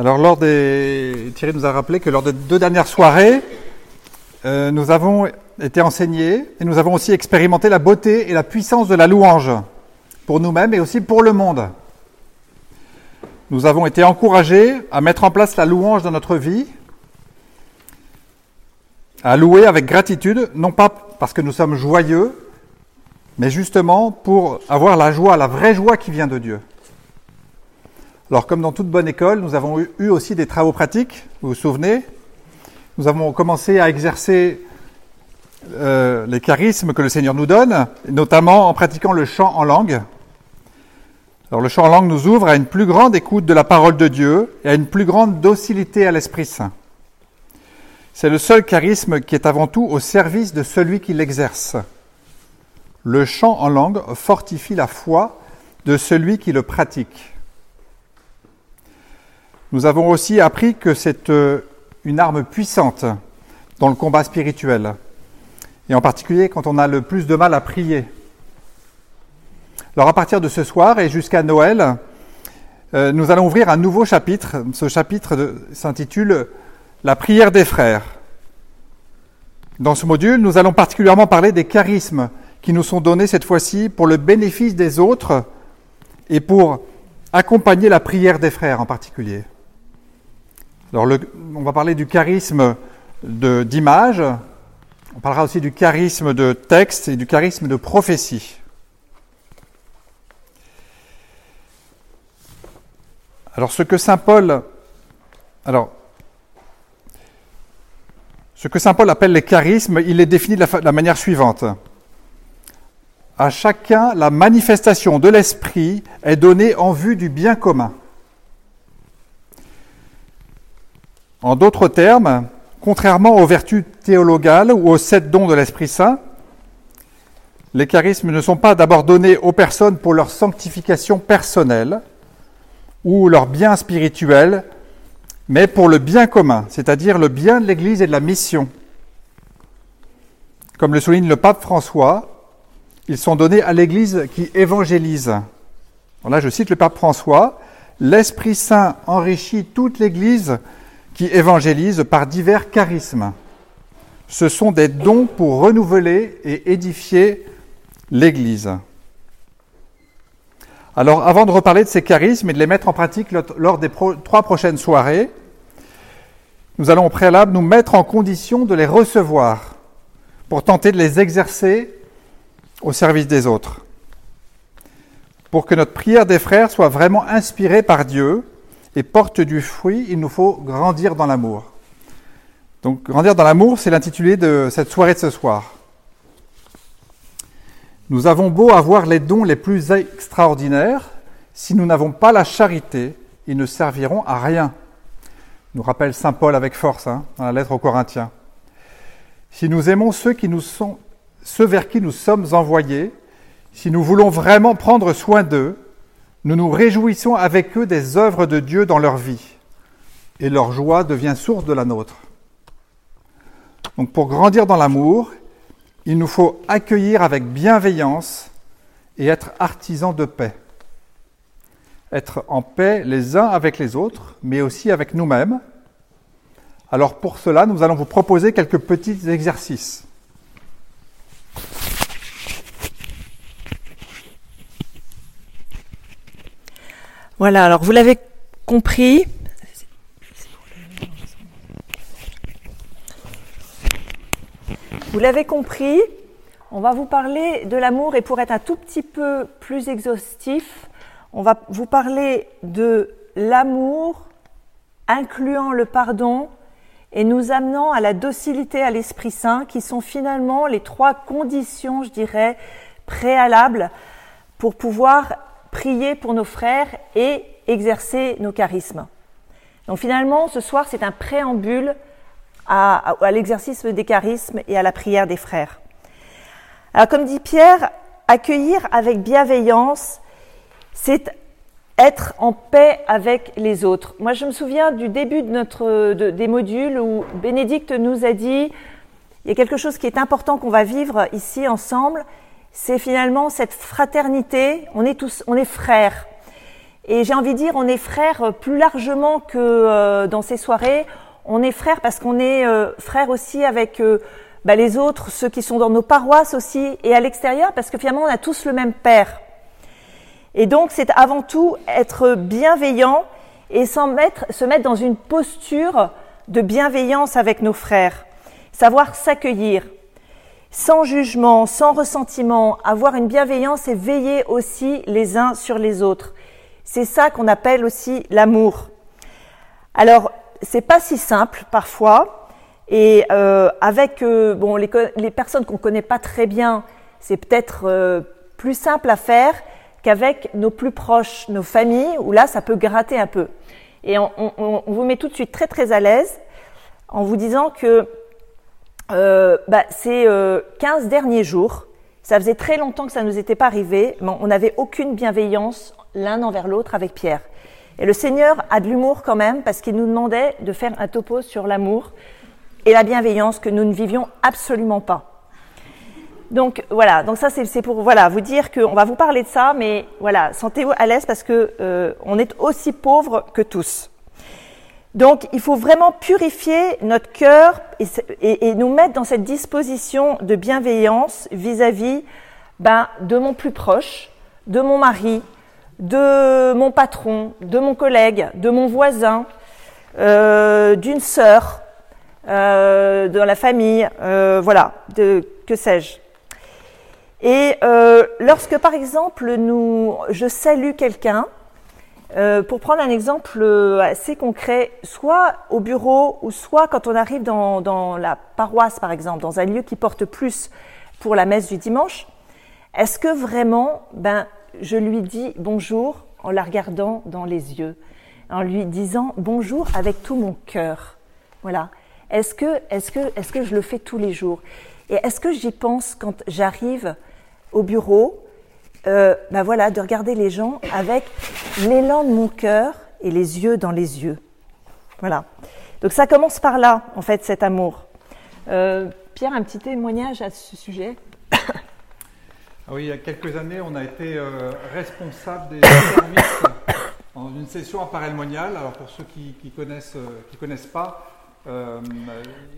Alors, lors des... Thierry nous a rappelé que lors des deux dernières soirées, euh, nous avons été enseignés et nous avons aussi expérimenté la beauté et la puissance de la louange pour nous-mêmes et aussi pour le monde. Nous avons été encouragés à mettre en place la louange dans notre vie, à louer avec gratitude, non pas parce que nous sommes joyeux, mais justement pour avoir la joie, la vraie joie qui vient de Dieu. Alors comme dans toute bonne école, nous avons eu aussi des travaux pratiques, vous vous souvenez Nous avons commencé à exercer euh, les charismes que le Seigneur nous donne, notamment en pratiquant le chant en langue. Alors le chant en langue nous ouvre à une plus grande écoute de la parole de Dieu et à une plus grande docilité à l'Esprit Saint. C'est le seul charisme qui est avant tout au service de celui qui l'exerce. Le chant en langue fortifie la foi de celui qui le pratique. Nous avons aussi appris que c'est euh, une arme puissante dans le combat spirituel, et en particulier quand on a le plus de mal à prier. Alors à partir de ce soir et jusqu'à Noël, euh, nous allons ouvrir un nouveau chapitre. Ce chapitre s'intitule La prière des frères. Dans ce module, nous allons particulièrement parler des charismes qui nous sont donnés cette fois-ci pour le bénéfice des autres et pour accompagner la prière des frères en particulier. Alors on va parler du charisme d'image, on parlera aussi du charisme de texte et du charisme de prophétie. Alors ce que saint Paul, alors ce que saint Paul appelle les charismes, il les définit de la, manière suivante. À chacun, la manifestation de l'esprit est donnée en vue du bien commun. En d'autres termes, contrairement aux vertus théologales ou aux sept dons de l'Esprit Saint, les charismes ne sont pas d'abord donnés aux personnes pour leur sanctification personnelle, ou leur bien spirituel, mais pour le bien commun, c'est-à-dire le bien de l'Église et de la mission. Comme le souligne le pape François, ils sont donnés à l'Église qui évangélise. là, je cite le pape François, l'Esprit Saint enrichit toute l'Église qui évangélise par divers charismes. Ce sont des dons pour renouveler et édifier l'Église. Alors, avant de reparler de ces charismes et de les mettre en pratique lors des trois prochaines soirées, nous allons au préalable nous mettre en condition de les recevoir pour tenter de les exercer au service des autres. Pour que notre prière des frères soit vraiment inspirée par Dieu et porte du fruit, il nous faut grandir dans l'amour. Donc, grandir dans l'amour, c'est l'intitulé de cette soirée de ce soir. Nous avons beau avoir les dons les plus extraordinaires, si nous n'avons pas la charité, ils ne serviront à rien. Nous rappelle Saint Paul avec force hein, dans la lettre aux Corinthiens. Si nous aimons ceux, qui nous sont, ceux vers qui nous sommes envoyés, si nous voulons vraiment prendre soin d'eux, nous nous réjouissons avec eux des œuvres de Dieu dans leur vie, et leur joie devient source de la nôtre. Donc pour grandir dans l'amour, il nous faut accueillir avec bienveillance et être artisans de paix. Être en paix les uns avec les autres, mais aussi avec nous-mêmes. Alors pour cela, nous allons vous proposer quelques petits exercices. Voilà, alors vous l'avez compris, Vous l'avez compris, on va vous parler de l'amour et pour être un tout petit peu plus exhaustif, on va vous parler de l'amour incluant le pardon et nous amenant à la docilité à l'Esprit Saint, qui sont finalement les trois conditions, je dirais, préalables pour pouvoir prier pour nos frères et exercer nos charismes. Donc finalement, ce soir, c'est un préambule à, l'exercice des charismes et à la prière des frères. Alors comme dit Pierre, accueillir avec bienveillance, c'est être en paix avec les autres. Moi, je me souviens du début de notre, des modules où Bénédicte nous a dit, il y a quelque chose qui est important qu'on va vivre ici ensemble, c'est finalement cette fraternité, on est tous, on est frères. Et j'ai envie de dire, on est frères plus largement que euh, dans ces soirées. On est frères parce qu'on est euh, frères aussi avec euh, bah, les autres, ceux qui sont dans nos paroisses aussi, et à l'extérieur, parce que finalement, on a tous le même Père. Et donc, c'est avant tout être bienveillant et mettre, se mettre dans une posture de bienveillance avec nos frères, savoir s'accueillir, sans jugement, sans ressentiment, avoir une bienveillance et veiller aussi les uns sur les autres. C'est ça qu'on appelle aussi l'amour. Alors, c'est pas si simple parfois, et euh, avec euh, bon les, les personnes qu'on connaît pas très bien, c'est peut-être euh, plus simple à faire qu'avec nos plus proches, nos familles, où là ça peut gratter un peu. Et on, on, on vous met tout de suite très très à l'aise en vous disant que euh, bah, ces 15 euh, derniers jours, ça faisait très longtemps que ça ne nous était pas arrivé, mais on n'avait aucune bienveillance l'un envers l'autre avec Pierre. Et le Seigneur a de l'humour quand même, parce qu'il nous demandait de faire un topo sur l'amour et la bienveillance que nous ne vivions absolument pas. Donc voilà, donc ça c'est pour voilà vous dire qu'on va vous parler de ça, mais voilà, sentez-vous à l'aise parce que euh, on est aussi pauvres que tous. Donc il faut vraiment purifier notre cœur et, nous mettre dans cette disposition de bienveillance vis-à-vis ben, de mon plus proche, de mon mari, de mon patron, de mon collègue, de mon voisin, euh, d'une sœur, euh, dans la famille, euh, voilà, de, que sais-je. Et euh, lorsque par exemple nous, je salue quelqu'un, euh, pour prendre un exemple euh, assez concret, soit au bureau ou soit quand on arrive dans, dans, la paroisse, par exemple, dans un lieu qui porte plus pour la messe du dimanche, est-ce que vraiment, ben, je lui dis bonjour en la regardant dans les yeux, en lui disant bonjour avec tout mon cœur? Voilà. Est-ce que, est-ce que, est-ce que je le fais tous les jours? Et est-ce que j'y pense quand j'arrive au bureau euh, ben voilà, de regarder les gens avec l'élan de mon cœur et les yeux dans les yeux. Voilà. Donc ça commence par là, en fait, cet amour. Euh, Pierre, un petit témoignage à ce sujet ah Oui, il y a quelques années, on a été euh, responsable des services dans une session à monial. Alors pour ceux qui ne connaissent, qui connaissent pas, euh,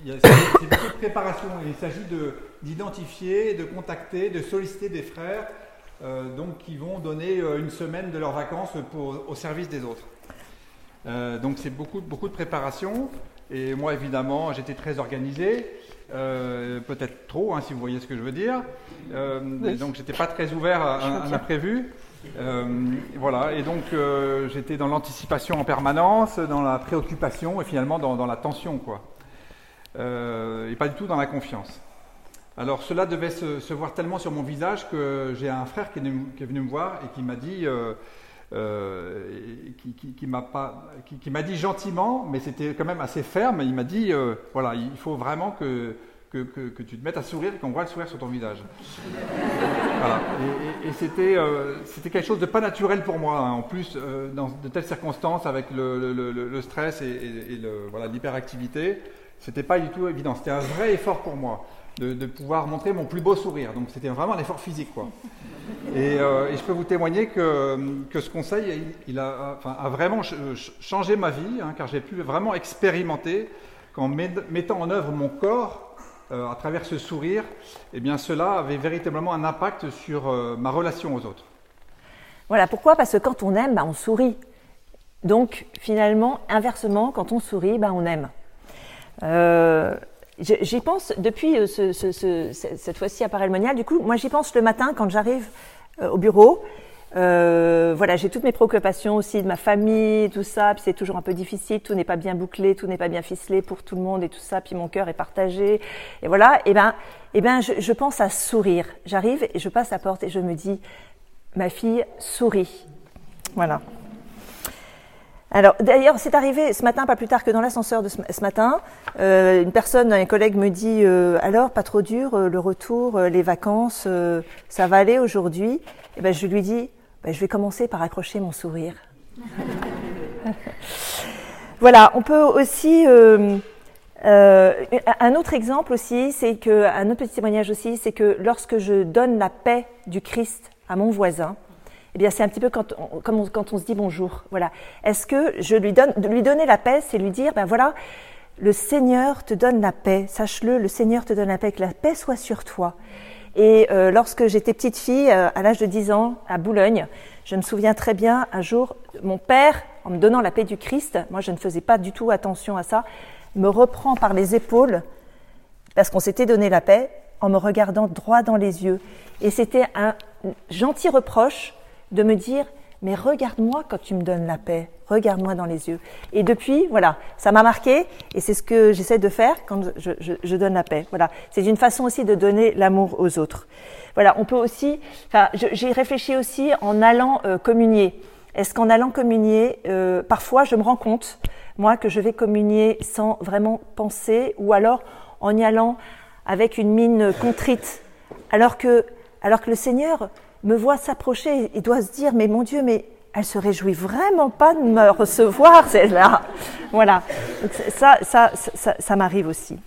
c'est beaucoup de préparation. Il s'agit d'identifier, de contacter, de solliciter des frères euh, donc qui vont donner euh, une semaine de leurs vacances pour, au service des autres. Euh, donc c'est beaucoup, beaucoup de préparation. Et moi, évidemment, j'étais très organisé, peut-être trop, hein, si vous voyez ce que je veux dire. Donc j'étais pas très ouvert à, l'imprévu. voilà, et donc j'étais dans l'anticipation en permanence, dans la préoccupation et finalement dans, dans la tension, quoi. et pas du tout dans la confiance. Alors cela devait se, voir tellement sur mon visage que j'ai un frère qui est, venu, me voir et qui m'a dit, euh, euh, gentiment, mais c'était quand même assez ferme. Il m'a dit, euh, voilà, il faut vraiment que, tu te mettes à sourire et qu'on voit le sourire sur ton visage. Et, c'était, quelque chose de pas naturel pour moi. Hein. En plus, dans de telles circonstances, avec le, stress et, et voilà, l'hyperactivité, c'était pas du tout évident. C'était un vrai effort pour moi de, pouvoir montrer mon plus beau sourire. Donc c'était vraiment un effort physique. Quoi. Et, euh, je peux vous témoigner que, que ce conseil il, a, a, vraiment changé ma vie, hein, car j'ai pu vraiment expérimenter qu'en mettant en œuvre mon corps euh, à travers ce sourire, eh bien cela avait véritablement un impact sur euh, ma relation aux autres. Voilà, pourquoi Parce que quand on aime, bah, on sourit. Donc finalement, inversement, quand on sourit, bah, on aime. J'y pense depuis euh, ce, ce, cette fois-ci à Parelmonial. Du coup, moi, j'y pense le matin quand j'arrive euh, au bureau. Euh, voilà, j'ai toutes mes préoccupations aussi de ma famille, tout ça. Puis c'est toujours un peu difficile, tout n'est pas bien bouclé, tout n'est pas bien ficelé pour tout le monde et tout ça. Puis mon cœur est partagé. Et voilà. Et ben, et ben, je, je pense à sourire. J'arrive et je passe la porte et je me dis, ma fille sourit. Voilà. Alors d'ailleurs, c'est arrivé ce matin, pas plus tard que dans l'ascenseur de ce, matin, euh, une personne, un collègue me dit euh, alors pas trop dur euh, le retour, les vacances, ça va aller aujourd'hui? Et ben je lui dis, ben, je vais commencer par accrocher mon sourire. voilà, on peut aussi un autre exemple aussi, c'est que un autre petit témoignage aussi, c'est que lorsque je donne la paix du Christ à mon voisin, Eh bien, c'est un petit peu comme quand on se dit bonjour. Voilà. Est-ce que je lui donne, lui donner la paix, c'est lui dire, ben voilà, le Seigneur te donne la paix. Sache-le, le Seigneur te donne la paix, que la paix soit sur toi. Et euh, lorsque j'étais petite fille, euh, à l'âge de 10 ans, à Boulogne, je me souviens très bien, un jour, mon père, en me donnant la paix du Christ, moi je ne faisais pas du tout attention à ça, me reprend par les épaules, parce qu'on s'était donné la paix, en me regardant droit dans les yeux. Et c'était un gentil reproche de me dire, mais regarde-moi quand tu me donnes la paix, regarde-moi dans les yeux. Et depuis, voilà, ça m'a marqué, et c'est ce que j'essaie de faire quand je, donne la paix. Voilà, c'est une façon aussi de donner l'amour aux autres. Voilà, on peut aussi, enfin, j'ai réfléchi aussi en allant euh, communier. Est-ce qu'en allant communier, euh, parfois je me rends compte, moi, que je vais communier sans vraiment penser, ou alors en y allant avec une mine contrite, alors que, alors que le Seigneur me voit s'approcher, il doit se dire, mais mon Dieu, mais elle se réjouit vraiment pas de me recevoir, celle-là. Voilà. ça, ça, ça, m'arrive aussi.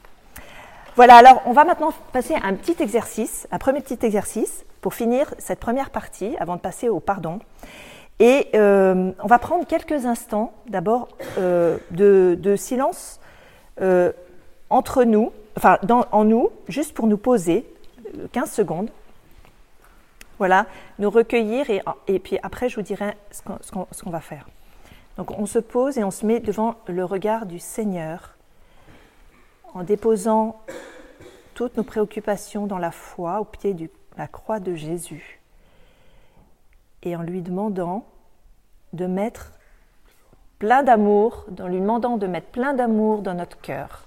Voilà, alors on va maintenant passer à un petit exercice, un premier petit exercice pour finir cette première partie avant de passer au pardon. Et euh, on va prendre quelques instants d'abord euh, de, silence euh, entre nous, enfin en nous, juste pour nous poser 15 secondes voilà, nous recueillir et, puis après je vous dirai ce qu'on qu va faire. Donc on se pose et on se met devant le regard du Seigneur en déposant toutes nos préoccupations dans la foi au pied de la croix de Jésus et en lui demandant de mettre plein d'amour, en lui demandant de mettre plein d'amour dans notre cœur.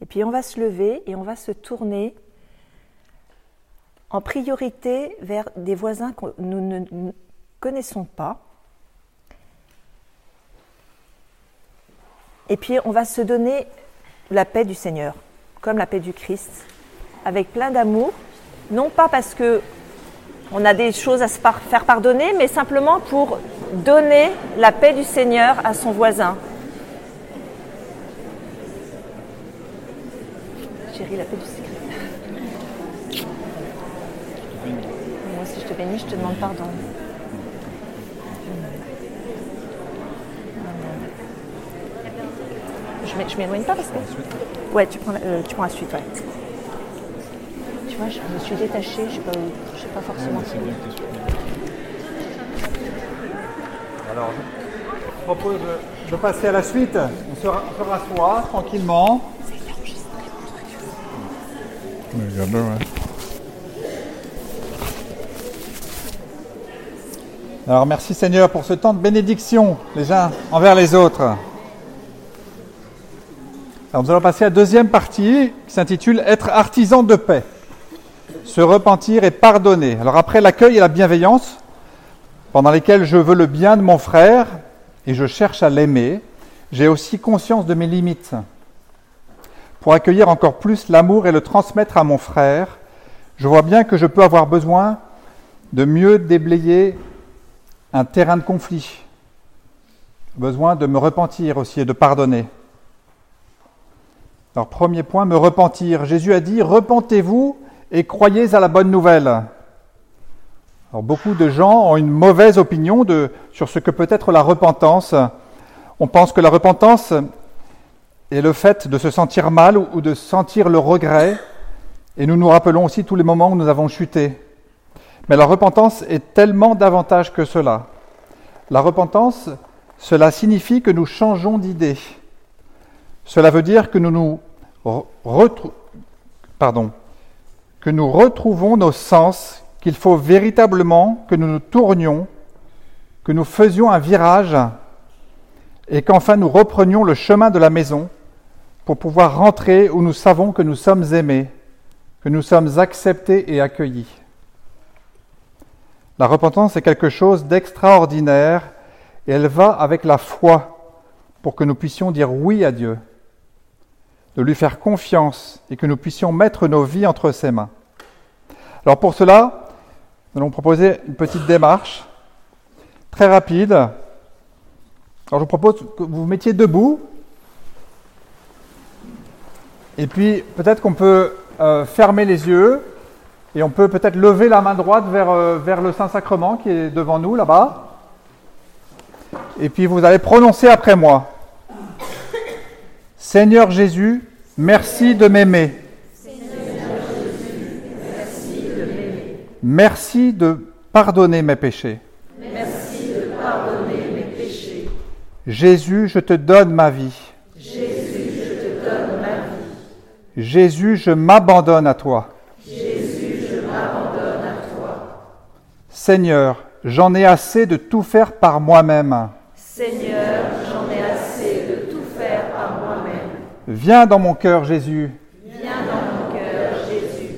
Et puis on va se lever et on va se tourner en priorité vers des voisins que nous ne connaissons pas. Et puis on va se donner la paix du Seigneur, comme la paix du Christ, avec plein d'amour, non pas parce que on a des choses à se faire pardonner, mais simplement pour donner la paix du Seigneur à son voisin, chérie, la paix du secret. Moi, si je te bénis, je te demande pardon. Je m'éloigne pas parce que. Ouais, tu prends, euh, tu prends la suite, ouais. Tu vois, je me suis détachée, je je sais pas forcément. Alors, je propose de passer à la suite. On se, rassoit tranquillement. Alors merci Seigneur pour ce temps de bénédiction les uns envers les autres. Alors nous allons passer à la deuxième partie qui s'intitule Être artisan de paix. Se repentir et pardonner. Alors après l'accueil et la bienveillance, pendant lesquels je veux le bien de mon frère et je cherche à l'aimer, j'ai aussi conscience de mes limites pour accueillir encore plus l'amour et le transmettre à mon frère, je vois bien que je peux avoir besoin de mieux déblayer un terrain de conflit, besoin de me repentir aussi et de pardonner. Alors premier point, me repentir. Jésus a dit, repentez-vous et croyez à la bonne nouvelle. Alors beaucoup de gens ont une mauvaise opinion de, sur ce que peut être la repentance. On pense que la repentance et le fait de se sentir mal ou de sentir le regret, et nous nous rappelons aussi tous les moments où nous avons chuté. Mais la repentance est tellement davantage que cela. La repentance, cela signifie que nous changeons d'idée. Cela veut dire que nous nous retrouvons nos sens, qu'il faut véritablement que nous nous tournions, que nous faisions un virage et qu'enfin nous reprenions le chemin de la maison pour pouvoir rentrer où nous savons que nous sommes aimés, que nous sommes acceptés et accueillis. La repentance est quelque chose d'extraordinaire et elle va avec la foi pour que nous puissions dire oui à Dieu, de lui faire confiance et que nous puissions mettre nos vies entre ses mains. Alors pour cela, nous allons proposer une petite démarche très rapide Alors je vous propose que vous vous mettiez debout. Et puis peut-être qu'on peut euh, fermer les yeux et on peut peut-être lever la main droite vers, euh, vers le Saint-Sacrement qui est devant nous là-bas. Et puis vous allez prononcer après moi. Seigneur Jésus, merci de m'aimer. Merci de pardonner mes péchés. Merci de pardonner mes péchés. Jésus, je te donne ma vie. Jésus, je te donne ma vie. Jésus, je m'abandonne à toi. Jésus, je m'abandonne à toi. Seigneur, j'en ai assez de tout faire par moi-même. Seigneur, j'en ai assez de tout faire par moi-même. Viens dans mon cœur, Jésus. Viens dans mon cœur, Jésus.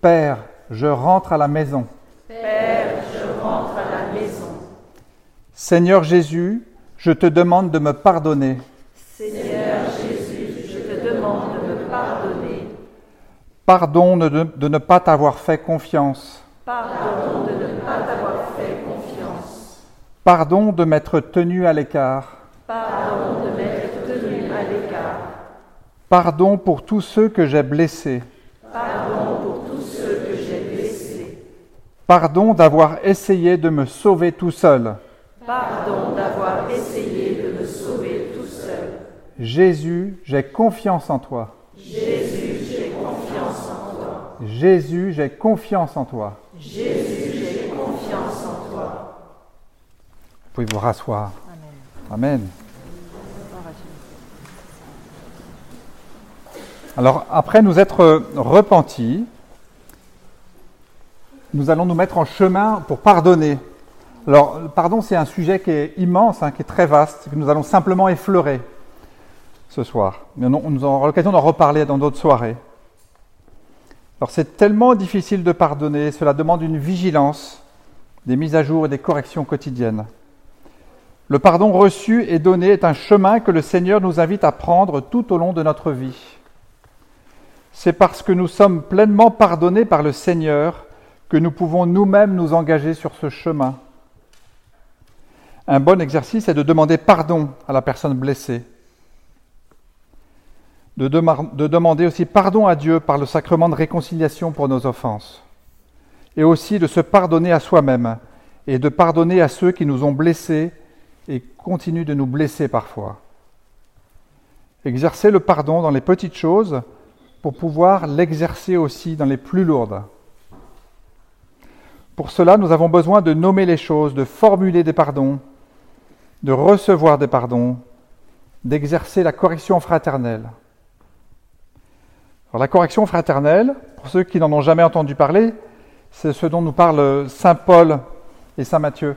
Père, je rentre à la maison. Père, je rentre à la maison. Seigneur Jésus, je te demande de me pardonner. Seigneur Jésus, je te demande de me pardonner. Pardon de, ne pas t'avoir fait confiance. Pardon de ne pas t'avoir fait confiance. Pardon de m'être tenu à l'écart. Pardon de m'être tenu à l'écart. Pardon pour tous ceux que j'ai blessés. Pardon pour tous ceux que j'ai blessés. Pardon d'avoir essayé de me sauver tout seul. Pardon d'avoir essayé de me sauver tout seul. Jésus, j'ai confiance en toi. Jésus, j'ai confiance en toi. Jésus, j'ai confiance en toi. Jésus, j'ai confiance en toi. Vous pouvez vous rasseoir. Amen. Alors, après nous être repentis, nous allons nous mettre en chemin pour pardonner. Alors, le pardon, c'est un sujet qui est immense, hein, qui est très vaste, que nous allons simplement effleurer ce soir. Mais on, nous aura l'occasion d'en reparler dans d'autres soirées. Alors, c'est tellement difficile de pardonner, cela demande une vigilance, des mises à jour et des corrections quotidiennes. Le pardon reçu et donné est un chemin que le Seigneur nous invite à prendre tout au long de notre vie. C'est parce que nous sommes pleinement pardonnés par le Seigneur que nous pouvons nous-mêmes nous engager sur ce chemin. Un bon exercice est de demander pardon à la personne blessée, de, de, demander aussi pardon à Dieu par le sacrement de réconciliation pour nos offenses, et aussi de se pardonner à soi-même et de pardonner à ceux qui nous ont blessés et continuent de nous blesser parfois. Exercer le pardon dans les petites choses pour pouvoir l'exercer aussi dans les plus lourdes. Pour cela, nous avons besoin de nommer les choses, de formuler des pardons, de recevoir des pardons, d'exercer la correction fraternelle. La correction fraternelle, pour ceux qui n'en ont jamais entendu parler, c'est ce dont nous parle Saint Paul et Saint Matthieu.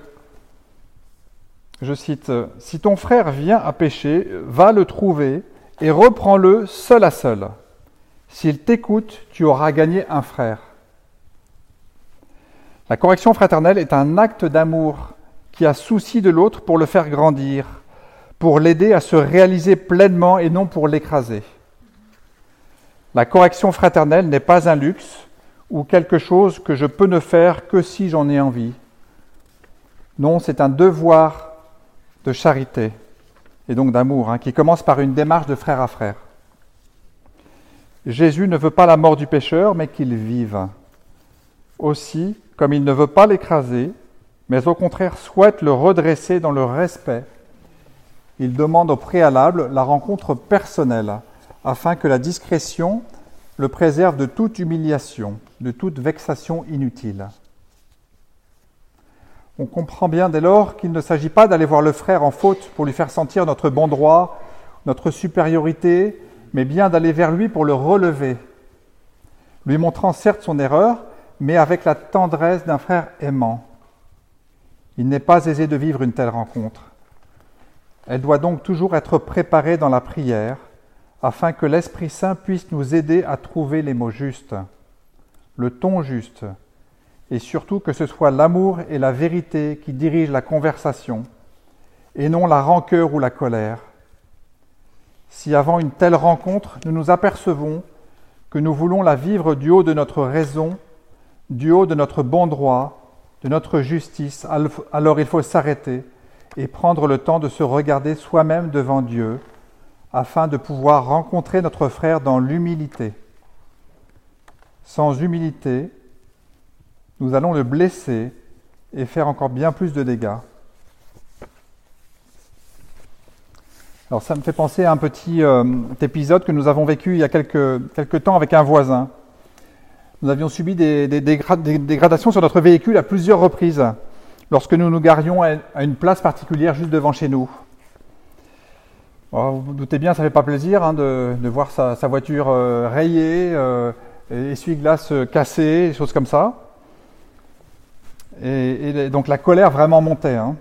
Je cite, Si ton frère vient à pécher, va le trouver et reprends-le seul à seul. S'il t'écoute, tu auras gagné un frère. La correction fraternelle est un acte d'amour qui a souci de l'autre pour le faire grandir, pour l'aider à se réaliser pleinement et non pour l'écraser. La correction fraternelle n'est pas un luxe ou quelque chose que je peux ne faire que si j'en ai envie. Non, c'est un devoir de charité et donc d'amour hein, qui commence par une démarche de frère à frère. Jésus ne veut pas la mort du pécheur, mais qu'il vive. Aussi, comme il ne veut pas l'écraser, mais au contraire souhaite le redresser dans le respect, il demande au préalable la rencontre personnelle, afin que la discrétion le préserve de toute humiliation, de toute vexation inutile. On comprend bien dès lors qu'il ne s'agit pas d'aller voir le frère en faute pour lui faire sentir notre bon droit, notre supériorité, mais bien d'aller vers lui pour le relever, lui montrant certes son erreur, mais avec la tendresse d'un frère aimant. Il n'est pas aisé de vivre une telle rencontre. Elle doit donc toujours être préparée dans la prière, afin que l'Esprit Saint puisse nous aider à trouver les mots justes, le ton juste, et surtout que ce soit l'amour et la vérité qui dirigent la conversation, et non la rancœur ou la colère. Si avant une telle rencontre, nous nous apercevons que nous voulons la vivre du haut de notre raison, du haut de notre bon droit, de notre justice, alors il faut s'arrêter et prendre le temps de se regarder soi-même devant Dieu afin de pouvoir rencontrer notre frère dans l'humilité. Sans humilité, nous allons le blesser et faire encore bien plus de dégâts. Alors ça me fait penser à un petit euh, épisode que nous avons vécu il y a quelques, temps avec un voisin. Nous avions subi des, des, dégradations sur notre véhicule à plusieurs reprises lorsque nous nous garions à une place particulière juste devant chez nous. Vous vous doutez bien, ça ne fait pas plaisir hein, de, voir sa, voiture euh, rayée, euh, essuie-glace cassée, des choses comme ça. Et, donc la colère vraiment montait. Hein.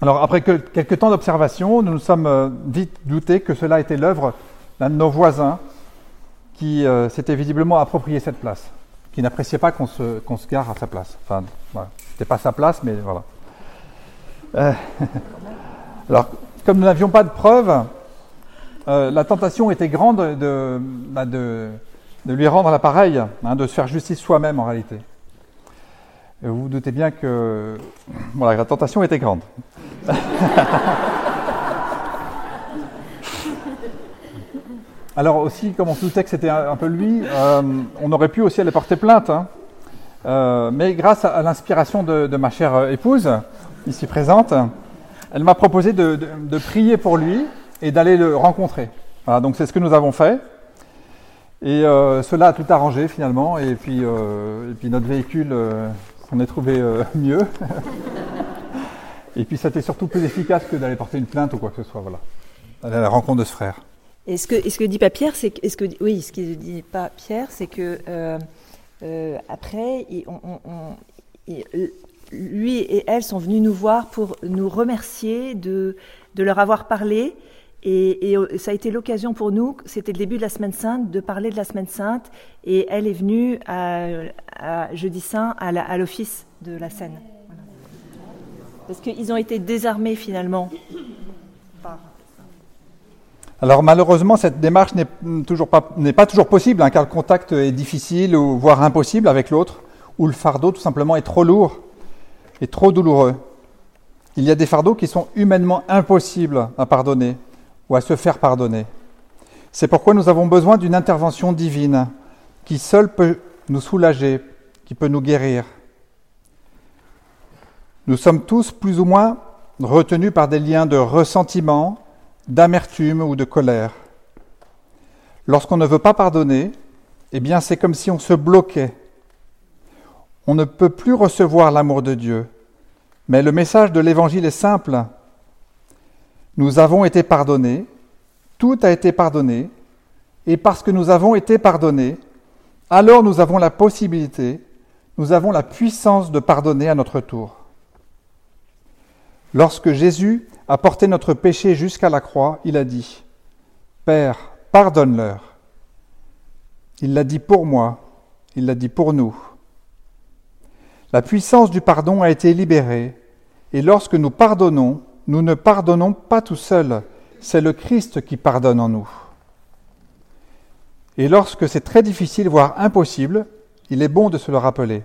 Alors après quelques temps d'observation, nous nous sommes euh, vite doutés que cela était l'œuvre d'un de nos voisins qui euh, s'était visiblement approprié cette place, qui n'appréciait pas qu'on se, gare à sa place. Enfin, voilà. C'était pas sa place, mais voilà. Euh, alors, comme nous n'avions pas de preuves, euh, la tentation était grande de, bah de, de lui rendre l'appareil, hein, de se faire justice soi-même en réalité. Vous vous doutez bien que la tentation était grande. Alors aussi, comme on se doutait que c'était un, peu lui, euh, on aurait pu aussi aller porter plainte. Hein. Euh, mais grâce à, l'inspiration de, ma chère épouse, ici présente, elle m'a proposé de, prier pour lui et d'aller le rencontrer. Voilà, donc c'est ce que nous avons fait. Et euh, cela a tout arrangé finalement. Et puis, euh, notre véhicule, euh, on a trouvé euh, mieux. et puis c'était surtout plus efficace que d'aller porter une plainte ou quoi que ce soit. Voilà, à la rencontre de ce frère. Et ce que, ce que dit pas Pierre, c'est que, ce que, oui, ce que dit pas Pierre, c'est que après, on, lui et elle sont venus nous voir pour nous remercier de, leur avoir parlé. Et, et ça a été l'occasion pour nous, c'était le début de la Semaine Sainte, de parler de la Semaine Sainte. Et elle est venue à, jeudi saint à l'office de la Seine. Parce qu'ils ont été désarmés finalement alors malheureusement, cette démarche n'est toujours pas, n'est pas toujours possible, hein, car le contact est difficile ou voire impossible avec l'autre, ou le fardeau tout simplement est trop lourd et trop douloureux. Il y a des fardeaux qui sont humainement impossibles à pardonner ou à se faire pardonner. C'est pourquoi nous avons besoin d'une intervention divine qui seule peut nous soulager, qui peut nous guérir. Nous sommes tous plus ou moins retenus par des liens de ressentiment, d'amertume ou de colère. Lorsqu'on ne veut pas pardonner, eh bien c'est comme si on se bloquait. On ne peut plus recevoir l'amour de Dieu. Mais le message de l'Évangile est simple. Nous avons été pardonnés, tout a été pardonné, et parce que nous avons été pardonnés, alors nous avons la possibilité, nous avons la puissance de pardonner à notre tour. Lorsque Jésus a porté notre péché jusqu'à la croix, il a dit, Père, pardonne-leur. Il l'a dit pour moi, il l'a dit pour nous. La puissance du pardon a été libérée, et lorsque nous pardonnons, nous ne pardonnons pas tout seuls, c'est le Christ qui pardonne en nous. Et lorsque c'est très difficile, voire impossible, il est bon de se le rappeler.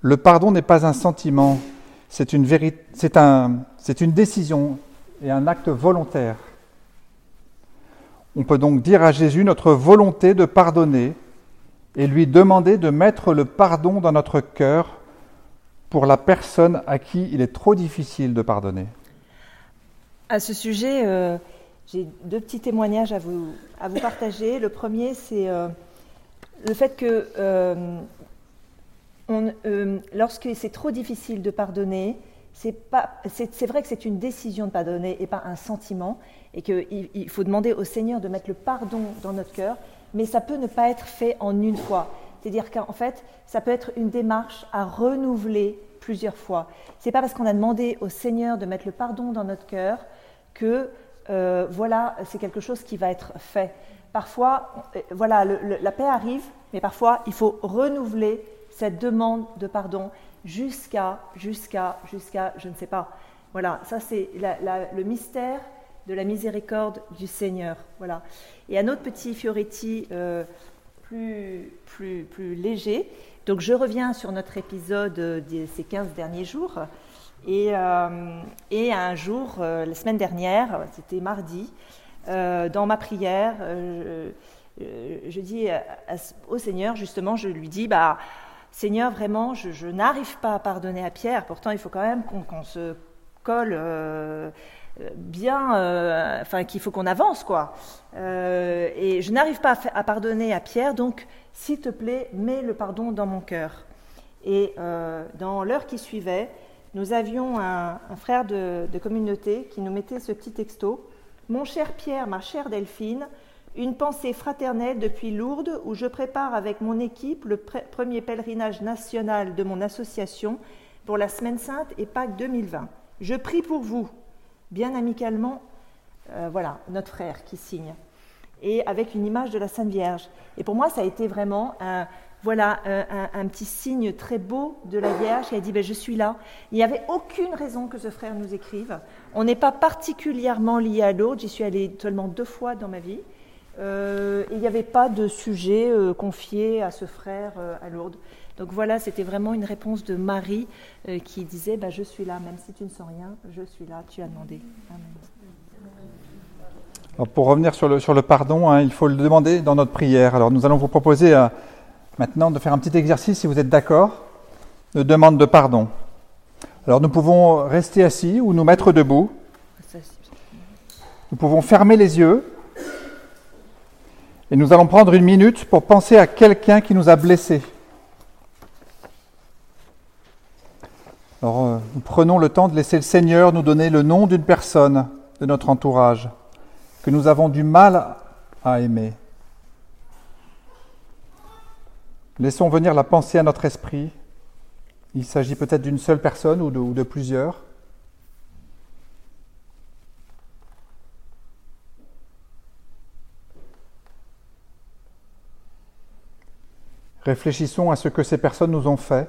Le pardon n'est pas un sentiment, c'est une, une décision et un acte volontaire. On peut donc dire à Jésus notre volonté de pardonner et lui demander de mettre le pardon dans notre cœur pour la personne à qui il est trop difficile de pardonner. À ce sujet, euh, j'ai deux petits témoignages à vous, partager. Le premier, c'est euh, le fait que euh, lorsque c'est trop difficile de pardonner, c'est vrai que c'est une décision de pardonner et pas un sentiment, et qu'il il faut demander au Seigneur de mettre le pardon dans notre cœur, mais ça peut ne pas être fait en une fois. C'est-à-dire qu'en fait, ça peut être une démarche à renouveler plusieurs fois. C'est pas parce qu'on a demandé au Seigneur de mettre le pardon dans notre cœur que euh, voilà, c'est quelque chose qui va être fait. Parfois, euh, voilà, la paix arrive, mais parfois il faut renouveler cette demande de pardon jusqu'à, jusqu'à, jusqu'à, je ne sais pas. Voilà, ça c'est le mystère de la miséricorde du Seigneur. Voilà. Et un autre petit Fioretti euh, plus, plus, plus léger. Donc je reviens sur notre épisode de ces 15 derniers jours. Et, et un jour, la semaine dernière, c'était mardi, dans ma prière, je dis au Seigneur, justement, je lui dis, bah, Seigneur, vraiment, je, n'arrive pas à pardonner à Pierre. Pourtant, il faut quand même qu'on se colle euh, bien, euh, enfin, qu'il faut qu'on avance, quoi. Euh, et je n'arrive pas à, pardonner à Pierre, donc, s'il te plaît, mets le pardon dans mon cœur. Et dans l'heure qui suivait, nous avions un, frère de, de communauté qui nous mettait ce petit texto. Mon cher Pierre, ma chère Delphine, une pensée fraternelle depuis Lourdes où je prépare avec mon équipe le premier pèlerinage national de mon association pour la Semaine Sainte et Pâques 2020. Je prie pour vous, bien amicalement, euh, voilà, notre frère qui signe, et avec une image de la Sainte Vierge. Et pour moi, ça a été vraiment un, voilà, un, petit signe très beau de la Vierge qui a dit ben, Je suis là. Il n'y avait aucune raison que ce frère nous écrive. On n'est pas particulièrement lié à l'autre. J'y suis allée seulement deux fois dans ma vie. Euh, il n'y avait pas de sujet euh, confié à ce frère euh, à Lourdes. Donc voilà, c'était vraiment une réponse de Marie qui disait bah, Je suis là, même si tu ne sens rien, je suis là, tu as demandé. pour revenir sur le, pardon, hein, il faut le demander dans notre prière. Alors nous allons vous proposer maintenant de faire un petit exercice, si vous êtes d'accord, de demande de pardon. Alors nous pouvons rester assis ou nous mettre debout. Nous pouvons fermer les yeux et nous allons prendre une minute pour penser à quelqu'un qui nous a blessés. Alors, euh, nous prenons le temps de laisser le Seigneur nous donner le nom d'une personne de notre entourage que nous avons du mal à aimer. Laissons venir la pensée à notre esprit. Il s'agit peut-être d'une seule personne ou de, ou de plusieurs. Réfléchissons à ce que ces personnes nous ont fait.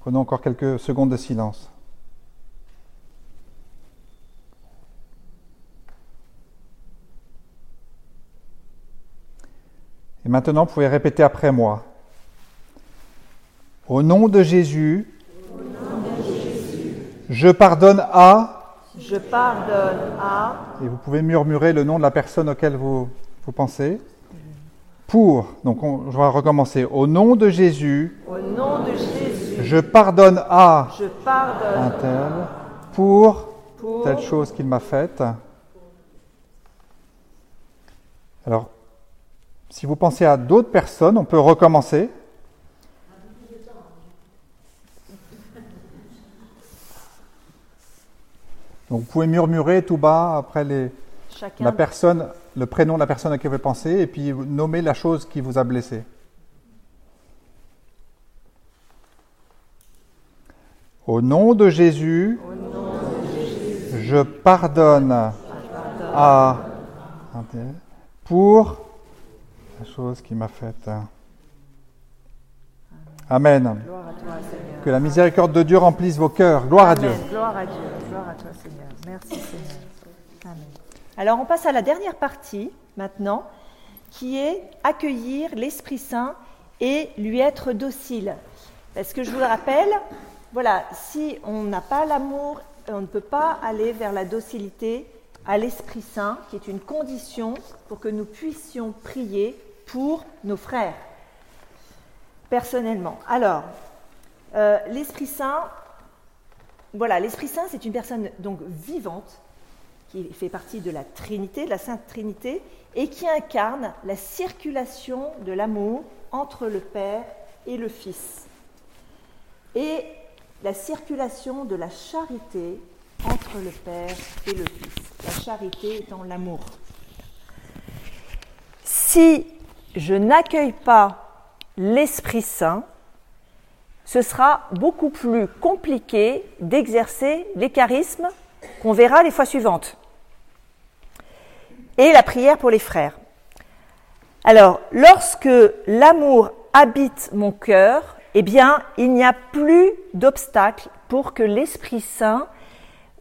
Prenons encore quelques secondes de silence. Et maintenant, vous pouvez répéter après moi. Au nom de Jésus, je pardonne à. Je pardonne à. Et vous pouvez murmurer le nom de la personne auquel vous, vous pensez pour, donc on, je vais recommencer, au nom de Jésus, au nom de Jésus, je pardonne à je pardonne un tel pour, pour telle chose qu'il m'a faite. Alors, si vous pensez à d'autres personnes, on peut recommencer. Donc vous pouvez murmurer tout bas après les, la personne le prénom de la personne à qui vous pensez et puis nommer la chose qui vous a blessé. Au nom de Jésus, je pardonne à pour la chose qui m'a faite. Amen. Que la miséricorde de Dieu remplisse vos cœurs. Gloire à Dieu. Gloire à Dieu. Gloire à toi, Seigneur. Merci, Seigneur. Amen. Alors on passe à la dernière partie maintenant, qui est accueillir l'Esprit Saint et lui être docile. Parce que je vous le rappelle, voilà, si on n'a pas l'amour, on ne peut pas aller vers la docilité à l'Esprit Saint, qui est une condition pour que nous puissions prier pour nos frères, personnellement. Alors, euh, l'Esprit Saint, voilà, l'Esprit Saint, c'est une personne donc vivante, qui fait partie de la Trinité, de la Sainte Trinité, et qui incarne la circulation de l'amour entre le Père et le Fils, et la circulation de la charité entre le Père et le Fils, la charité étant l'amour. Si je n'accueille pas l'Esprit Saint, ce sera beaucoup plus compliqué d'exercer les charismes qu'on verra les fois suivantes et la prière pour les frères. Alors, lorsque l'amour habite mon cœur, eh bien, il n'y a plus d'obstacle pour que l'Esprit Saint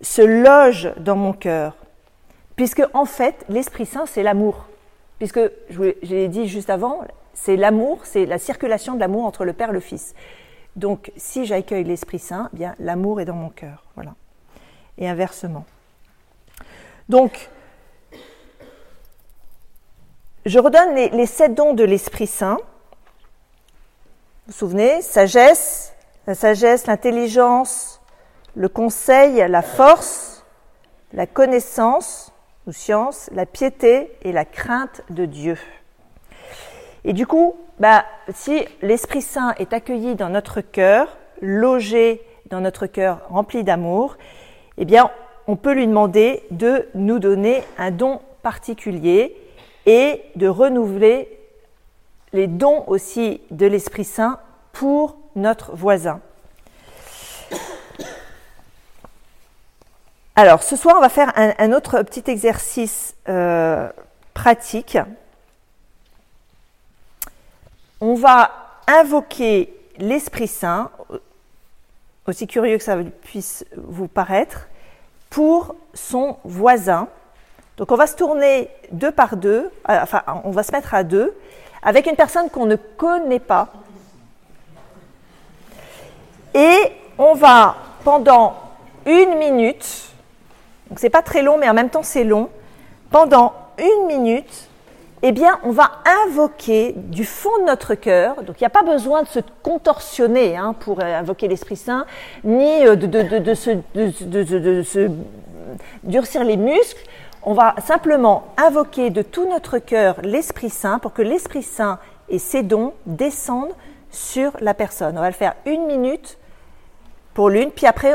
se loge dans mon cœur. Puisque, en fait, l'Esprit Saint, c'est l'amour. Puisque, je l'ai dit juste avant, c'est l'amour, c'est la circulation de l'amour entre le Père et le Fils. Donc, si j'accueille l'Esprit Saint, eh bien l'amour est dans mon cœur. Voilà. Et inversement. Donc, je redonne les, sept dons de l'Esprit Saint. Vous vous souvenez Sagesse, la sagesse, l'intelligence, le conseil, la force, la connaissance ou science, la piété et la crainte de Dieu. Et du coup, bah, si l'Esprit Saint est accueilli dans notre cœur, logé dans notre cœur rempli d'amour, eh bien, on peut lui demander de nous donner un don particulier et de renouveler les dons aussi de l'Esprit Saint pour notre voisin. Alors, ce soir, on va faire un, autre petit exercice euh, pratique. On va invoquer l'Esprit Saint, aussi curieux que ça puisse vous paraître, pour son voisin. Donc on va se tourner deux par deux, euh, enfin on va se mettre à deux, avec une personne qu'on ne connaît pas. Et on va pendant une minute, donc c'est pas très long mais en même temps c'est long, pendant une minute, eh bien, on va invoquer du fond de notre cœur, donc il n'y a pas besoin de se contorsionner hein, pour invoquer l'Esprit Saint, ni de, de, se, durcir les muscles, on va simplement invoquer de tout notre cœur l'Esprit Saint pour que l'Esprit Saint et ses dons descendent sur la personne. On va le faire une minute pour l'une, puis après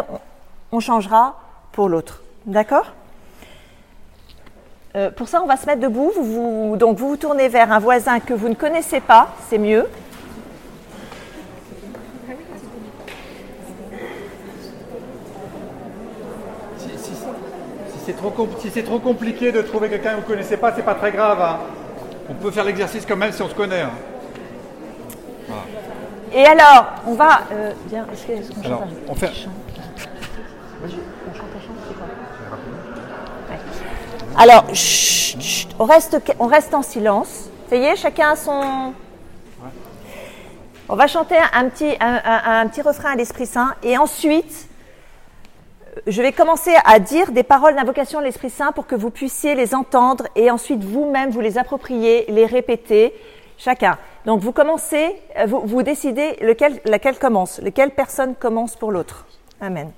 on changera pour l'autre. D'accord? Euh, pour ça, on va se mettre debout. Donc, vous vous tournez vers un voisin que vous ne connaissez pas, c'est mieux. Si, c'est trop, compliqué de trouver quelqu'un que vous ne connaissez pas, c'est pas très grave. Hein. On peut faire l'exercice quand même si on se connaît. Hein. Et alors, on va. Euh, bien, est-ce qu'on chante on fait. Alors, on, reste, on reste en silence. Ça y est, chacun a son. On va chanter un petit, un, petit refrain à l'Esprit Saint et ensuite, je vais commencer à dire des paroles d'invocation à l'Esprit Saint pour que vous puissiez les entendre et ensuite vous-même vous les approprier, les répéter, chacun. Donc vous commencez, vous, vous décidez lequel, laquelle commence, lequel personne commence pour l'autre. Amen.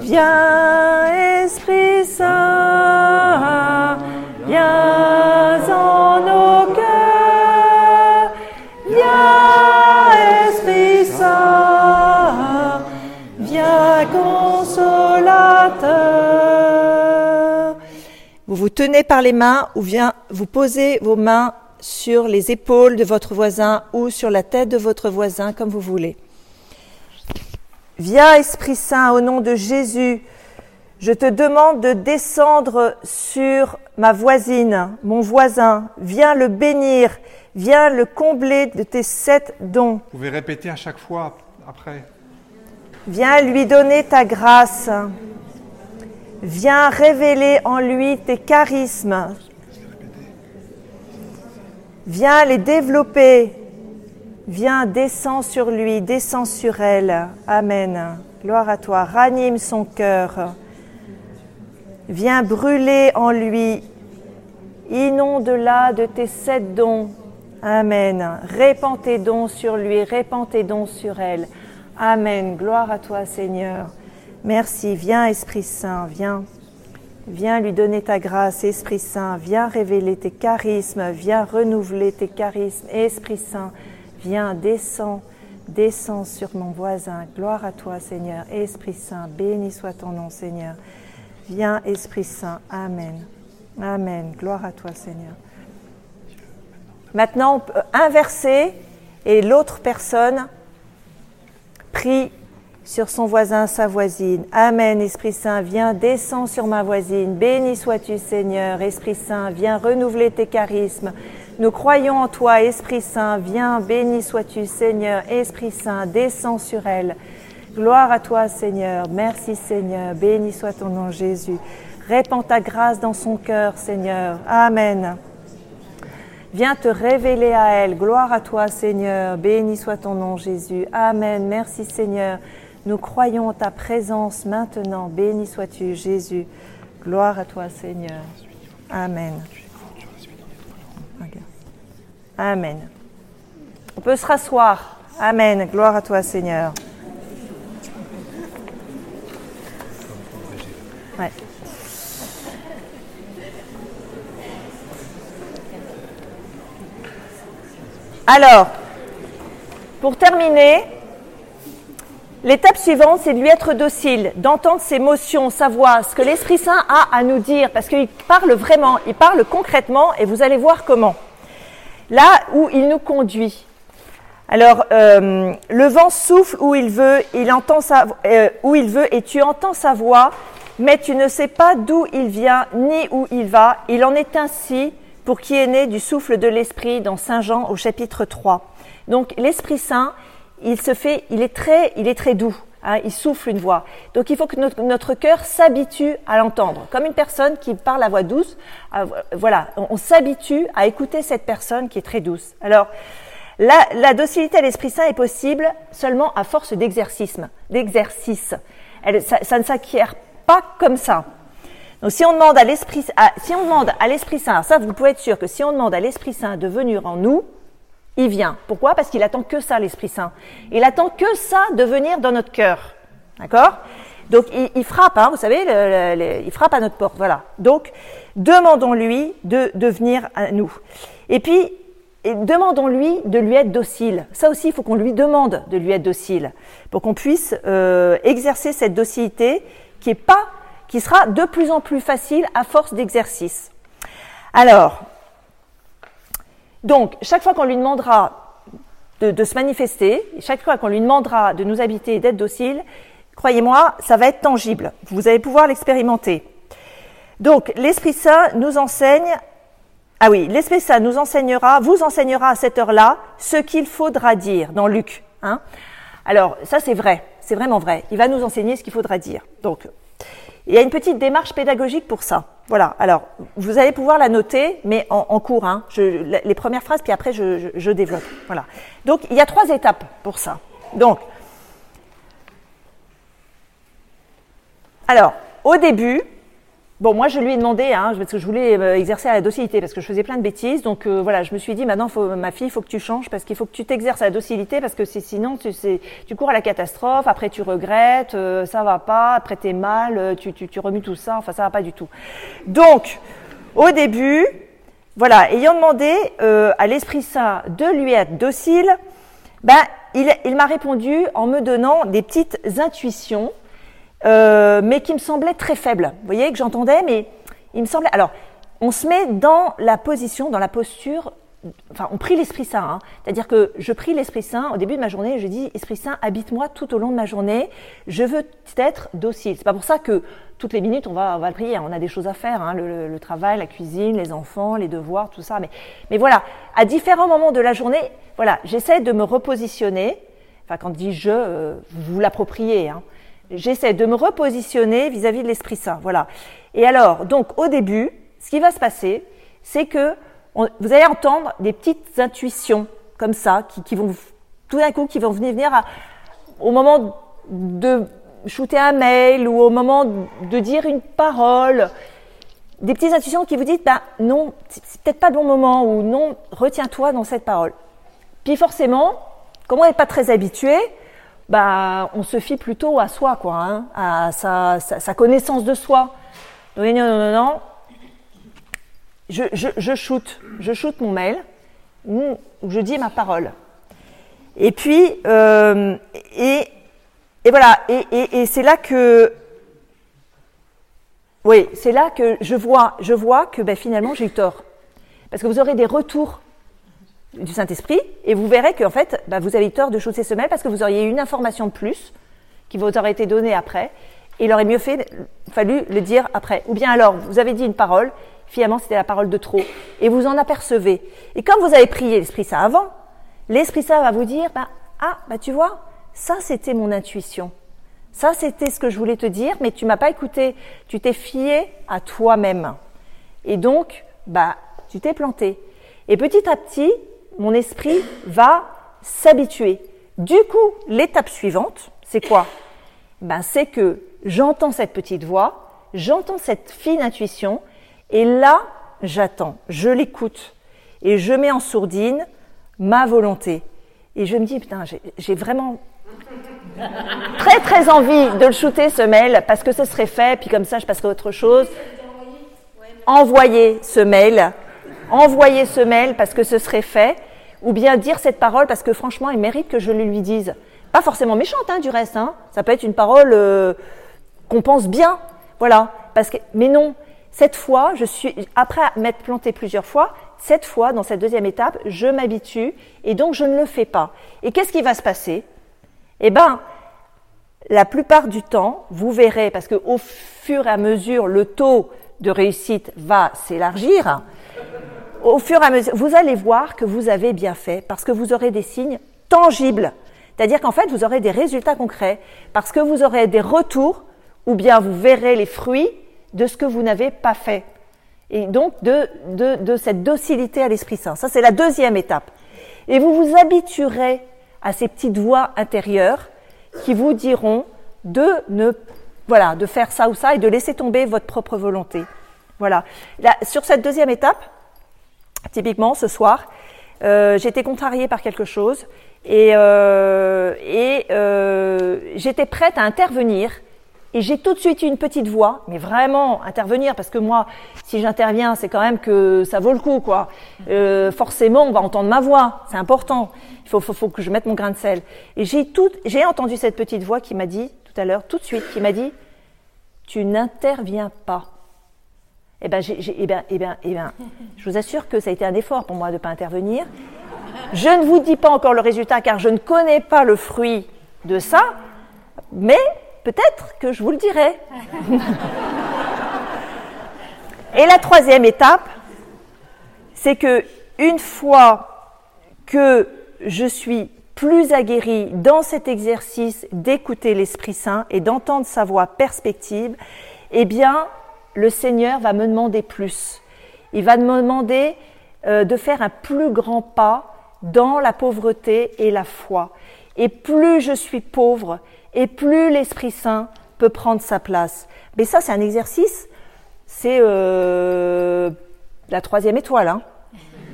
Viens, Esprit Saint, viens en nos cœurs. Vous vous tenez par les mains ou viens vous posez vos mains sur les épaules de votre voisin ou sur la tête de votre voisin comme vous voulez. Viens Esprit Saint, au nom de Jésus, je te demande de descendre sur ma voisine, mon voisin. Viens le bénir, viens le combler de tes sept dons. Vous pouvez répéter à chaque fois après. Viens lui donner ta grâce. Viens révéler en lui tes charismes. Viens les développer Viens, descends sur lui, descends sur elle. Amen. Gloire à toi. Ranime son cœur. Viens brûler en lui. Inonde-la de tes sept dons. Amen. Répands tes dons sur lui, répands tes dons sur elle. Amen. Gloire à toi, Seigneur. Merci. Viens, Esprit Saint, viens. Viens lui donner ta grâce, Esprit Saint. Viens révéler tes charismes. Viens renouveler tes charismes, Esprit Saint. Viens, descends, descends sur mon voisin. Gloire à toi, Seigneur. Esprit Saint, béni soit ton nom, Seigneur. Viens, Esprit Saint. Amen. Amen. Gloire à toi, Seigneur. Maintenant, on peut inverser et l'autre personne prie sur son voisin, sa voisine. Amen, Esprit Saint, viens, descends sur ma voisine. Béni sois-tu, Seigneur. Esprit Saint, viens renouveler tes charismes. Nous croyons en toi, Esprit Saint. Viens, béni sois-tu, Seigneur. Esprit Saint, descends sur elle. Gloire à toi, Seigneur. Merci, Seigneur. Béni soit ton nom, Jésus. Répands ta grâce dans son cœur, Seigneur. Amen. Viens te révéler à elle. Gloire à toi, Seigneur. Béni soit ton nom, Jésus. Amen. Merci, Seigneur. Nous croyons en ta présence maintenant. Béni sois-tu, Jésus. Gloire à toi, Seigneur. Amen. Amen. On peut se rasseoir. Amen. Gloire à toi, Seigneur. Alors, pour terminer, l'étape suivante, c'est de lui être docile, d'entendre ses émotions, sa voix, ce que l'Esprit Saint a à nous dire, parce qu'il parle vraiment, il parle concrètement, et vous allez voir comment. Là où il nous conduit. Alors, euh, le vent souffle où il veut, il entend sa, euh, où il veut, et tu entends sa voix, mais tu ne sais pas d'où il vient ni où il va. Il en est ainsi pour qui est né du souffle de l'Esprit dans Saint Jean au chapitre 3. Donc l'Esprit Saint, il se fait, il est très, il est très doux. Hein, il souffle une voix. Donc il faut que notre, cœur s'habitue à l'entendre. Comme une personne qui parle à voix douce, euh, voilà, on, s'habitue à écouter cette personne qui est très douce. Alors, la, la docilité à l'Esprit Saint est possible seulement à force d'exercice. D'exercice. Ça, ça ne s'acquiert pas comme ça. Donc si on demande à l'Esprit, si on demande à l'Esprit Saint, ça vous pouvez être sûr que si on demande à l'Esprit Saint de venir en nous, il vient. Pourquoi? Parce qu'il attend que ça, l'Esprit Saint. Il attend que ça de venir dans notre cœur. D'accord? Donc il, frappe, hein, vous savez, il frappe à notre porte. Voilà. Donc demandons-lui de, de venir à nous. Et puis demandons-lui de lui être docile. Ça aussi, il faut qu'on lui demande de lui être docile pour qu'on puisse euh, exercer cette docilité qui est pas qui sera de plus en plus facile à force d'exercice. Alors, donc, chaque fois qu'on lui demandera de, se manifester, chaque fois qu'on lui demandera de nous habiter d'être docile, croyez-moi, ça va être tangible. Vous allez pouvoir l'expérimenter. Donc, l'Esprit Saint nous enseigne, ah oui, l'Esprit Saint nous enseignera, vous enseignera à cette heure-là ce qu'il faudra dire dans Luc. Hein Alors, ça c'est vrai, c'est vraiment vrai. Il va nous enseigner ce qu'il faudra dire. Donc, il y a une petite démarche pédagogique pour ça. Voilà. Alors, vous allez pouvoir la noter, mais en, cours. Hein. Je, les premières phrases, puis après, je, je, je, développe. Voilà. Donc, il y a trois étapes pour ça. Donc, alors, au début, Bon, moi, je lui ai demandé, hein, parce que je voulais euh, exercer à la docilité, parce que je faisais plein de bêtises. Donc euh, voilà, je me suis dit, maintenant, faut, ma fille, il faut que tu changes, parce qu'il faut que tu t'exerces à la docilité, parce que sinon, tu, tu cours à la catastrophe, après tu regrettes, euh, ça va pas, après t'es mal, euh, tu, tu, tu remues tout ça, enfin, ça va pas du tout. Donc, au début, voilà, ayant demandé à l'Esprit Saint de lui être docile, ben, il m'a répondu en me donnant des petites intuitions euh, mais qui me semblait très faible. Vous voyez que j'entendais, mais il me semblait. Alors, on se met dans la position, dans la posture. Enfin, on prie l'Esprit Saint. Hein. C'est-à-dire que je prie l'Esprit Saint au début de ma journée. Je dis Esprit Saint, habite-moi tout au long de ma journée. Je veux être docile. C'est pas pour ça que toutes les minutes on va, on va le prier. On a des choses à faire, hein, le, le, travail, la cuisine, les enfants, les devoirs, tout ça. Mais, mais voilà, à différents moments de la journée, voilà, j'essaie de me repositionner. Enfin, quand je dis je, euh, vous l'appropriez. Hein j'essaie de me repositionner vis-à-vis de l'Esprit Saint. Voilà. Et alors, donc, au début, ce qui va se passer, c'est que vous allez entendre des petites intuitions comme ça, qui, qui vont tout d'un coup, qui vont venir, venir à, au moment de shooter un mail ou au moment de dire une parole, des petites intuitions qui vous disent, bah non, c'est peut-être pas le bon moment ou non, retiens-toi dans cette parole. Puis forcément, comme on n'est pas très habitué, bah, on se fie plutôt à soi, quoi, hein, à sa, sa, sa, connaissance de soi. Non, non, non, non. Je, je, je shoot, je mon mail, où je dis ma parole. Et puis, euh, et, et voilà, et, et, et c'est là que, oui, c'est là que je vois, je vois que ben, finalement j'ai eu tort. Parce que vous aurez des retours du Saint-Esprit, et vous verrez qu'en fait, bah, vous avez tort de chausser mail parce que vous auriez une information de plus qui vous aurait été donnée après, et il aurait mieux fait, fallu le dire après. Ou bien alors, vous avez dit une parole, finalement c'était la parole de trop, et vous en apercevez. Et comme vous avez prié l'Esprit Saint avant, l'Esprit Saint va vous dire, bah, ah, bah tu vois, ça c'était mon intuition. Ça c'était ce que je voulais te dire, mais tu m'as pas écouté. Tu t'es fié à toi-même. Et donc, bah, tu t'es planté. Et petit à petit, mon esprit va s'habituer. Du coup, l'étape suivante, c'est quoi? Ben, C'est que j'entends cette petite voix, j'entends cette fine intuition, et là, j'attends, je l'écoute, et je mets en sourdine ma volonté. Et je me dis, putain, j'ai vraiment très très envie de le shooter ce mail parce que ce serait fait, puis comme ça je passerai à autre chose. Envoyer ce mail, envoyer ce mail parce que ce serait fait, ou bien dire cette parole parce que franchement il mérite que je le lui dise. Pas forcément méchante hein, du reste, hein. ça peut être une parole euh, qu'on pense bien, voilà. Que, mais non, cette fois, je suis après m'être planté plusieurs fois, cette fois dans cette deuxième étape, je m'habitue et donc je ne le fais pas. Et qu'est-ce qui va se passer? Eh bien, la plupart du temps, vous verrez, parce qu'au fur et à mesure, le taux de réussite va s'élargir, au fur et à mesure, vous allez voir que vous avez bien fait, parce que vous aurez des signes tangibles. C'est-à-dire qu'en fait, vous aurez des résultats concrets, parce que vous aurez des retours, ou bien vous verrez les fruits de ce que vous n'avez pas fait. Et donc, de, de, de cette docilité à l'Esprit Saint. Ça, c'est la deuxième étape. Et vous vous habituerez à ces petites voix intérieures qui vous diront de ne voilà de faire ça ou ça et de laisser tomber votre propre volonté. Voilà. Là, sur cette deuxième étape, typiquement ce soir, euh, j'étais contrariée par quelque chose et, euh, et euh, j'étais prête à intervenir et j'ai tout de suite eu une petite voix, mais vraiment intervenir, parce que moi, si j'interviens, c'est quand même que ça vaut le coup, quoi. Euh, forcément, on va entendre ma voix, c'est important. Il faut, faut, faut, que je mette mon grain de sel. Et j'ai tout, j'ai entendu cette petite voix qui m'a dit tout à l'heure, tout de suite, qui m'a dit, tu n'interviens pas. Eh ben, j'ai, eh ben, eh ben, eh ben, je vous assure que ça a été un effort pour moi de ne pas intervenir. Je ne vous dis pas encore le résultat car je ne connais pas le fruit de ça, mais Peut-être que je vous le dirai. Et la troisième étape, c'est que une fois que je suis plus aguerri dans cet exercice d'écouter l'Esprit Saint et d'entendre sa voix perspective, eh bien, le Seigneur va me demander plus. Il va me demander euh, de faire un plus grand pas dans la pauvreté et la foi. Et plus je suis pauvre, et plus l'Esprit Saint peut prendre sa place. Mais ça, c'est un exercice, c'est euh, la troisième étoile. Hein.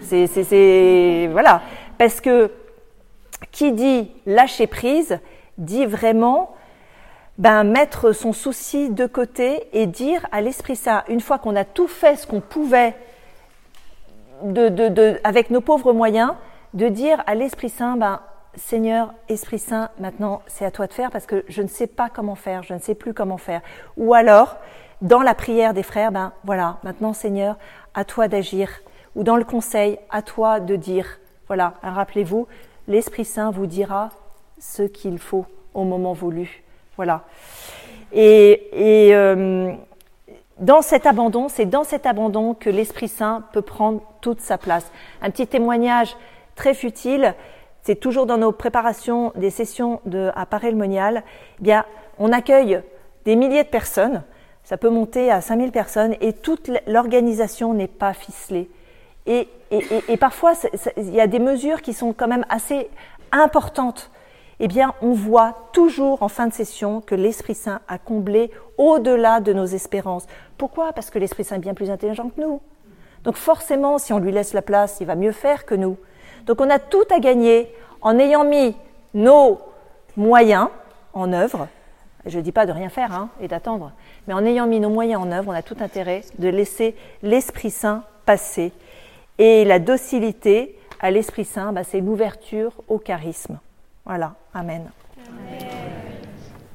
C'est, voilà, parce que qui dit lâcher prise dit vraiment ben, mettre son souci de côté et dire à l'Esprit Saint, une fois qu'on a tout fait ce qu'on pouvait de, de, avec nos pauvres moyens, de dire à l'Esprit Saint, ben, Seigneur, Esprit Saint, maintenant c'est à toi de faire parce que je ne sais pas comment faire, je ne sais plus comment faire. Ou alors, dans la prière des frères, ben voilà, maintenant Seigneur, à toi d'agir. Ou dans le conseil, à toi de dire. Voilà, hein, rappelez-vous, l'Esprit Saint vous dira ce qu'il faut au moment voulu. Voilà. Et, et euh, dans cet abandon, c'est dans cet abandon que l'Esprit Saint peut prendre toute sa place. Un petit témoignage très futile c'est toujours dans nos préparations des sessions à paray eh bien, on accueille des milliers de personnes, ça peut monter à 5000 personnes, et toute l'organisation n'est pas ficelée. Et, et, et, parfois, il y a des mesures qui sont quand même assez importantes. Eh bien, on voit toujours en fin de session que l'Esprit Saint a comblé au-delà de nos espérances. Pourquoi? Parce que l'Esprit Saint est bien plus intelligent que nous. Donc forcément, si on lui laisse la place, il va mieux faire que nous. Donc on a tout à gagner en ayant mis nos moyens en œuvre. Je ne dis pas de rien faire hein, et d'attendre, mais en ayant mis nos moyens en œuvre, on a tout intérêt de laisser l'Esprit Saint passer. Et la docilité à l'Esprit Saint, bah, c'est l'ouverture au charisme. Voilà, Amen.